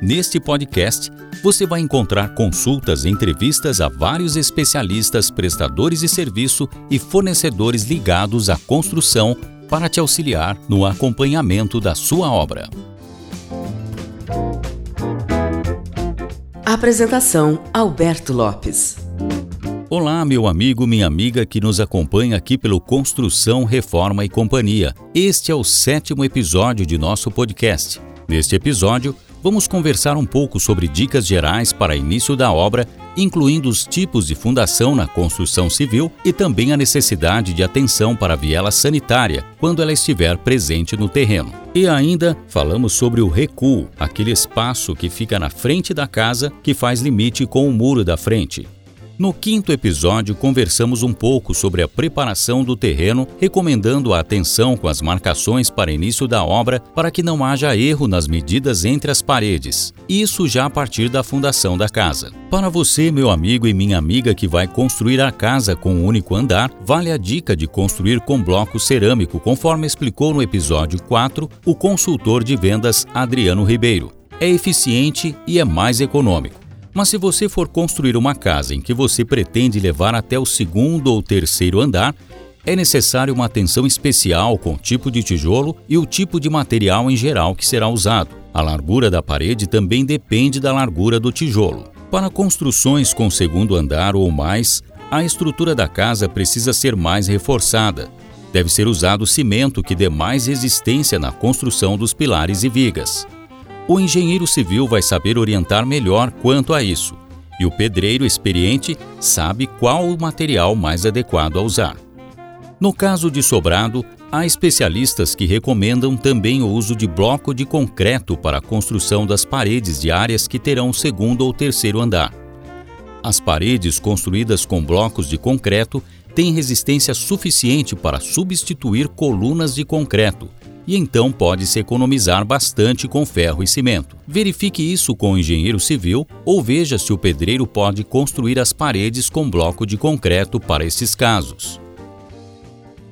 Neste podcast, você vai encontrar consultas e entrevistas a vários especialistas, prestadores de serviço e fornecedores ligados à construção para te auxiliar no acompanhamento da sua obra. Apresentação: Alberto Lopes. Olá, meu amigo, minha amiga que nos acompanha aqui pelo Construção, Reforma e Companhia. Este é o sétimo episódio de nosso podcast. Neste episódio, vamos conversar um pouco sobre dicas gerais para início da obra, incluindo os tipos de fundação na construção civil e também a necessidade de atenção para a viela sanitária quando ela estiver presente no terreno. E ainda falamos sobre o recuo, aquele espaço que fica na frente da casa que faz limite com o muro da frente. No quinto episódio, conversamos um pouco sobre a preparação do terreno, recomendando a atenção com as marcações para início da obra para que não haja erro nas medidas entre as paredes. Isso já a partir da fundação da casa. Para você, meu amigo e minha amiga que vai construir a casa com um único andar, vale a dica de construir com bloco cerâmico, conforme explicou no episódio 4 o consultor de vendas Adriano Ribeiro. É eficiente e é mais econômico. Mas se você for construir uma casa em que você pretende levar até o segundo ou terceiro andar, é necessário uma atenção especial com o tipo de tijolo e o tipo de material em geral que será usado. A largura da parede também depende da largura do tijolo. Para construções com segundo andar ou mais, a estrutura da casa precisa ser mais reforçada. Deve ser usado cimento que dê mais resistência na construção dos pilares e vigas. O engenheiro civil vai saber orientar melhor quanto a isso, e o pedreiro experiente sabe qual o material mais adequado a usar. No caso de sobrado, há especialistas que recomendam também o uso de bloco de concreto para a construção das paredes de áreas que terão segundo ou terceiro andar. As paredes construídas com blocos de concreto têm resistência suficiente para substituir colunas de concreto, e então pode-se economizar bastante com ferro e cimento. Verifique isso com o engenheiro civil ou veja se o pedreiro pode construir as paredes com bloco de concreto para esses casos.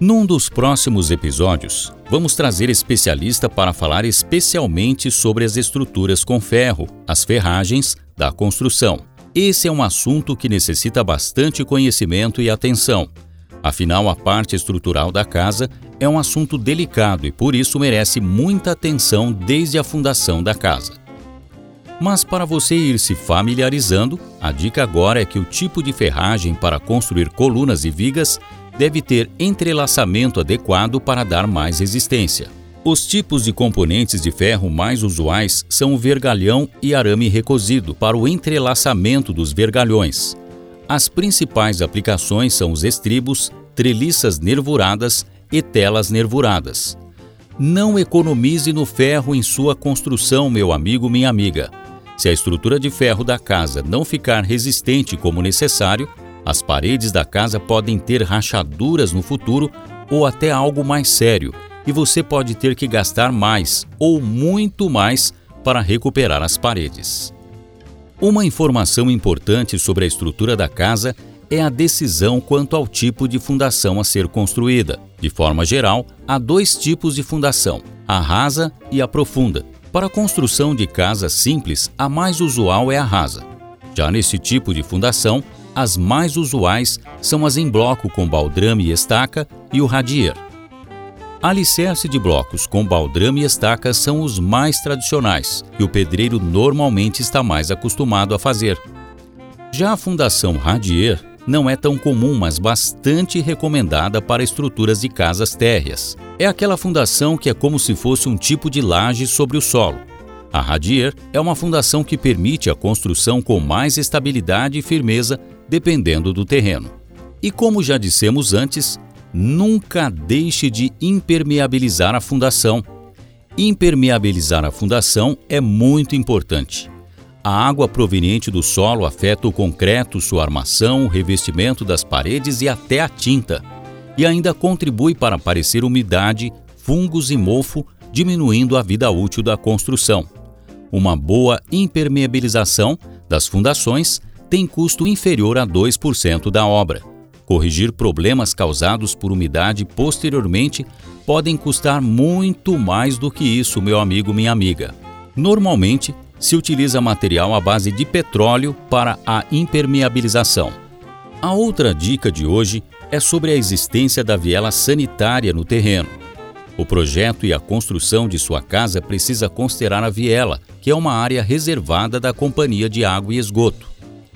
Num dos próximos episódios, vamos trazer especialista para falar especialmente sobre as estruturas com ferro, as ferragens da construção. Esse é um assunto que necessita bastante conhecimento e atenção. Afinal, a parte estrutural da casa é um assunto delicado e por isso merece muita atenção desde a fundação da casa. Mas para você ir se familiarizando, a dica agora é que o tipo de ferragem para construir colunas e vigas deve ter entrelaçamento adequado para dar mais resistência. Os tipos de componentes de ferro mais usuais são o vergalhão e arame recozido para o entrelaçamento dos vergalhões. As principais aplicações são os estribos, treliças nervuradas e telas nervuradas. Não economize no ferro em sua construção, meu amigo, minha amiga. Se a estrutura de ferro da casa não ficar resistente como necessário, as paredes da casa podem ter rachaduras no futuro ou até algo mais sério, e você pode ter que gastar mais ou muito mais para recuperar as paredes. Uma informação importante sobre a estrutura da casa é a decisão quanto ao tipo de fundação a ser construída. De forma geral, há dois tipos de fundação: a rasa e a profunda. Para a construção de casas simples, a mais usual é a rasa. Já nesse tipo de fundação, as mais usuais são as em bloco com baldrame e estaca e o radier. Alicerce de blocos com baldrame e estaca são os mais tradicionais, que o pedreiro normalmente está mais acostumado a fazer. Já a fundação radier não é tão comum, mas bastante recomendada para estruturas de casas térreas. É aquela fundação que é como se fosse um tipo de laje sobre o solo. A Radier é uma fundação que permite a construção com mais estabilidade e firmeza, dependendo do terreno. E como já dissemos antes, nunca deixe de impermeabilizar a fundação. Impermeabilizar a fundação é muito importante. A água proveniente do solo afeta o concreto, sua armação, o revestimento das paredes e até a tinta. E ainda contribui para aparecer umidade, fungos e mofo, diminuindo a vida útil da construção. Uma boa impermeabilização das fundações tem custo inferior a 2% da obra. Corrigir problemas causados por umidade posteriormente podem custar muito mais do que isso, meu amigo, minha amiga. Normalmente, se utiliza material à base de petróleo para a impermeabilização. A outra dica de hoje é sobre a existência da viela sanitária no terreno. O projeto e a construção de sua casa precisa considerar a viela, que é uma área reservada da Companhia de Água e Esgoto.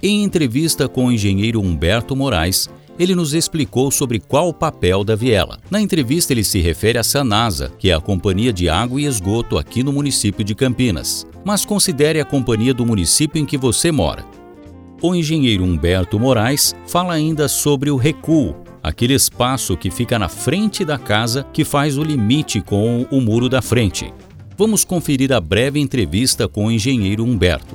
Em entrevista com o engenheiro Humberto Moraes, ele nos explicou sobre qual o papel da viela. Na entrevista, ele se refere à Sanasa, que é a Companhia de Água e Esgoto aqui no município de Campinas. Mas considere a companhia do município em que você mora. O engenheiro Humberto Moraes fala ainda sobre o recuo, aquele espaço que fica na frente da casa que faz o limite com o muro da frente. Vamos conferir a breve entrevista com o engenheiro Humberto.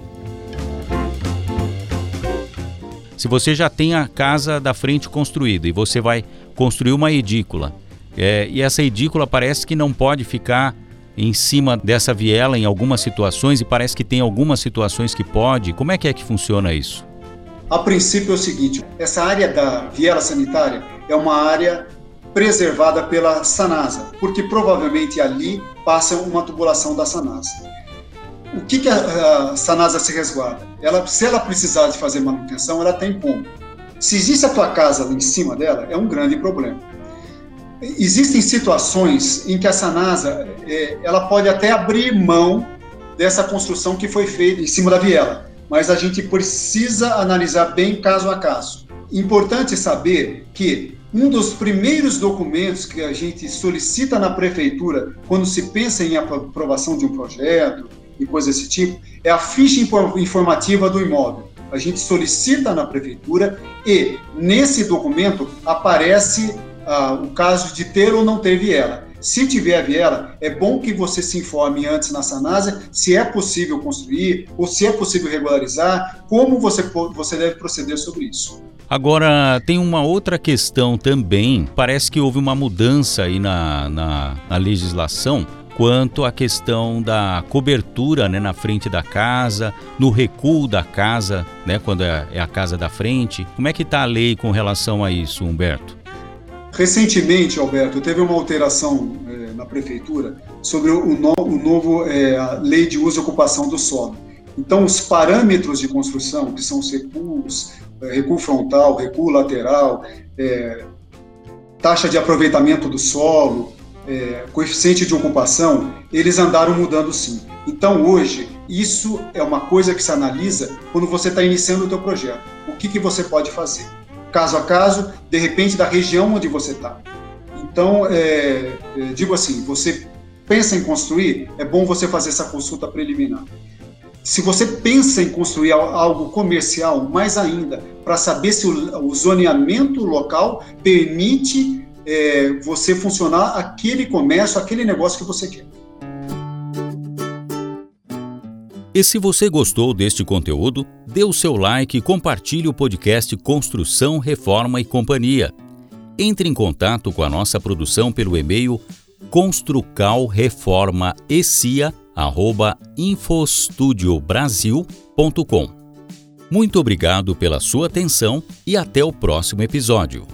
Se você já tem a casa da frente construída e você vai construir uma edícula, é, e essa edícula parece que não pode ficar em cima dessa viela em algumas situações e parece que tem algumas situações que pode. Como é que é que funciona isso? A princípio é o seguinte: essa área da viela sanitária é uma área preservada pela Sanasa, porque provavelmente ali passa uma tubulação da Sanasa. O que, que a, Sanasa se resguarda? Ela, se ela precisar de fazer manutenção, ela tem como. Se existe a tua casa em cima dela, é um grande problema. Existem situações em que a Sanasa é, ela pode até abrir mão dessa construção que foi feita em cima da viela mas a gente precisa analisar bem caso a caso. Importante saber que um dos primeiros documentos que a gente solicita na prefeitura quando se pensa em aprovação de um projeto e coisa desse tipo é a ficha informativa do imóvel. A gente solicita na prefeitura e nesse documento aparece ah, o caso de ter ou não ter viela. Se tiver viela, é bom que você se informe antes na Sanasa se é possível construir ou se é possível regularizar, como você, você deve proceder sobre isso. Agora, tem uma outra questão também. Parece que houve uma mudança aí na, na, na legislação quanto à questão da cobertura né, na frente da casa, no recuo da casa, né, quando é, é a casa da frente. Como é que está a lei com relação a isso, Humberto? Recentemente, Alberto, teve uma alteração é, na prefeitura sobre o, no, o novo é, a lei de uso e ocupação do solo. Então, os parâmetros de construção, que são os recuos, é, recuo frontal, recuo lateral, é, taxa de aproveitamento do solo, é, coeficiente de ocupação, eles andaram mudando sim. Então, hoje, isso é uma coisa que se analisa quando você está iniciando o teu projeto. O que, que você pode fazer? Caso a caso, de repente da região onde você está. Então, é, é, digo assim, você pensa em construir, é bom você fazer essa consulta preliminar. Se você pensa em construir algo comercial, mais ainda, para saber se o, o, zoneamento local permite é, você funcionar aquele comércio, aquele negócio que você quer. E se você gostou deste conteúdo, dê o seu like e compartilhe o podcast Construção, Reforma e Companhia. Entre em contato com a nossa produção pelo e-mail construcalreformaecia@infostudiobrasil.com. Muito obrigado pela sua atenção e até o próximo episódio.